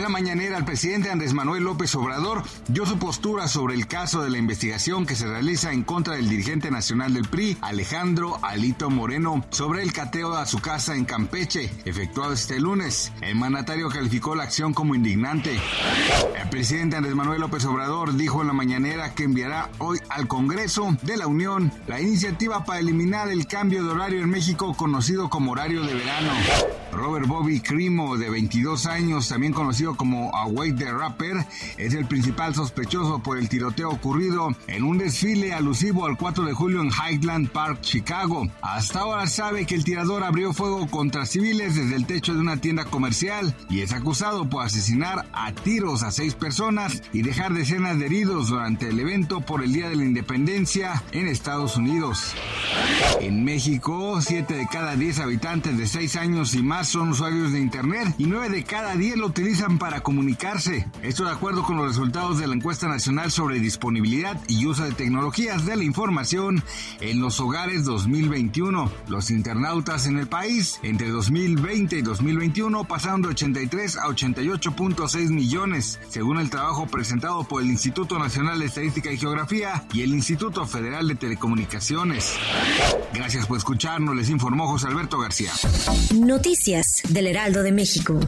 En la mañanera, el presidente Andrés Manuel López Obrador dio su postura sobre el caso de la investigación que se realiza en contra del dirigente nacional del PRI, Alejandro Alito Moreno, sobre el cateo a su casa en Campeche, efectuado este lunes. El mandatario calificó la acción como indignante. El presidente Andrés Manuel López Obrador dijo en la mañanera que enviará hoy al Congreso de la Unión la iniciativa para eliminar el cambio de horario en México conocido como horario de verano. Robert Bobby Crimo, de 22 años, también conocido como Awake the Rapper, es el principal sospechoso por el tiroteo ocurrido en un desfile alusivo al 4 de julio en Highland Park, Chicago. Hasta ahora sabe que el tirador abrió fuego contra civiles desde el techo de una tienda comercial y es acusado por asesinar a tiros a seis personas y dejar decenas de heridos durante el evento por el Día de la Independencia en Estados Unidos. En México, 7 de cada 10 habitantes de 6 años y más son usuarios de Internet y 9 de cada 10 lo utilizan para comunicarse. Esto de acuerdo con los resultados de la encuesta nacional sobre disponibilidad y uso de tecnologías de la información en los hogares 2021. Los internautas en el país entre 2020 y 2021 pasaron de 83 a 88.6 millones, según el trabajo presentado por el Instituto Nacional de Estadística y Geografía y el Instituto Federal de Telecomunicaciones. Gracias por escucharnos, les informó José Alberto García. Noticias del Heraldo de México.